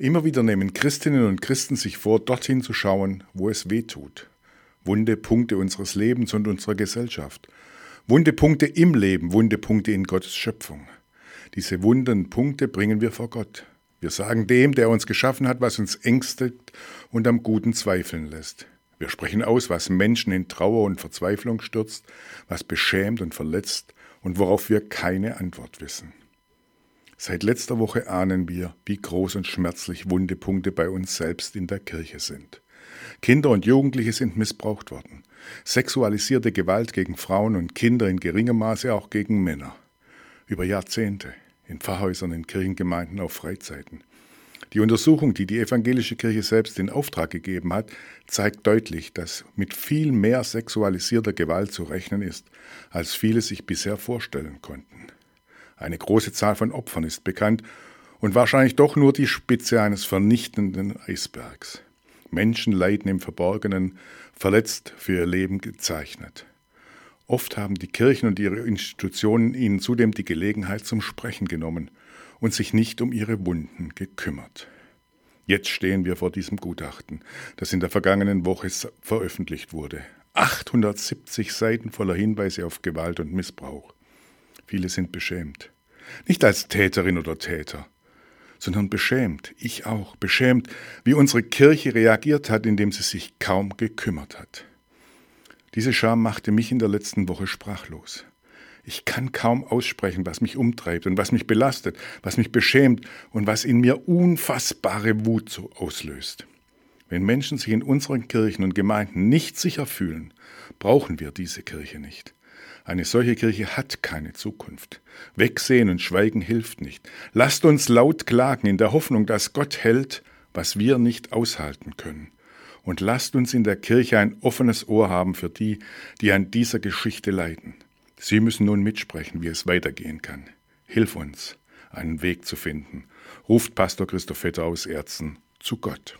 Immer wieder nehmen Christinnen und Christen sich vor, dorthin zu schauen, wo es weh tut. Wunde Punkte unseres Lebens und unserer Gesellschaft. Wunde Punkte im Leben, wunde Punkte in Gottes Schöpfung. Diese wunden Punkte bringen wir vor Gott. Wir sagen dem, der uns geschaffen hat, was uns ängstet und am Guten zweifeln lässt. Wir sprechen aus, was Menschen in Trauer und Verzweiflung stürzt, was beschämt und verletzt und worauf wir keine Antwort wissen. Seit letzter Woche ahnen wir, wie groß und schmerzlich wunde Punkte bei uns selbst in der Kirche sind. Kinder und Jugendliche sind missbraucht worden. Sexualisierte Gewalt gegen Frauen und Kinder in geringem Maße auch gegen Männer. Über Jahrzehnte in Pfarrhäusern, in Kirchengemeinden, auf Freizeiten. Die Untersuchung, die die evangelische Kirche selbst in Auftrag gegeben hat, zeigt deutlich, dass mit viel mehr sexualisierter Gewalt zu rechnen ist, als viele sich bisher vorstellen konnten. Eine große Zahl von Opfern ist bekannt und wahrscheinlich doch nur die Spitze eines vernichtenden Eisbergs. Menschen leiden im Verborgenen, verletzt für ihr Leben gezeichnet. Oft haben die Kirchen und ihre Institutionen ihnen zudem die Gelegenheit zum Sprechen genommen und sich nicht um ihre Wunden gekümmert. Jetzt stehen wir vor diesem Gutachten, das in der vergangenen Woche veröffentlicht wurde. 870 Seiten voller Hinweise auf Gewalt und Missbrauch. Viele sind beschämt. Nicht als Täterin oder Täter, sondern beschämt, ich auch, beschämt, wie unsere Kirche reagiert hat, indem sie sich kaum gekümmert hat. Diese Scham machte mich in der letzten Woche sprachlos. Ich kann kaum aussprechen, was mich umtreibt und was mich belastet, was mich beschämt und was in mir unfassbare Wut so auslöst. Wenn Menschen sich in unseren Kirchen und Gemeinden nicht sicher fühlen, brauchen wir diese Kirche nicht. Eine solche Kirche hat keine Zukunft. Wegsehen und schweigen hilft nicht. Lasst uns laut klagen in der Hoffnung, dass Gott hält, was wir nicht aushalten können. Und lasst uns in der Kirche ein offenes Ohr haben für die, die an dieser Geschichte leiden. Sie müssen nun mitsprechen, wie es weitergehen kann. Hilf uns, einen Weg zu finden. Ruft Pastor Christoph Vetter aus Erzen zu Gott.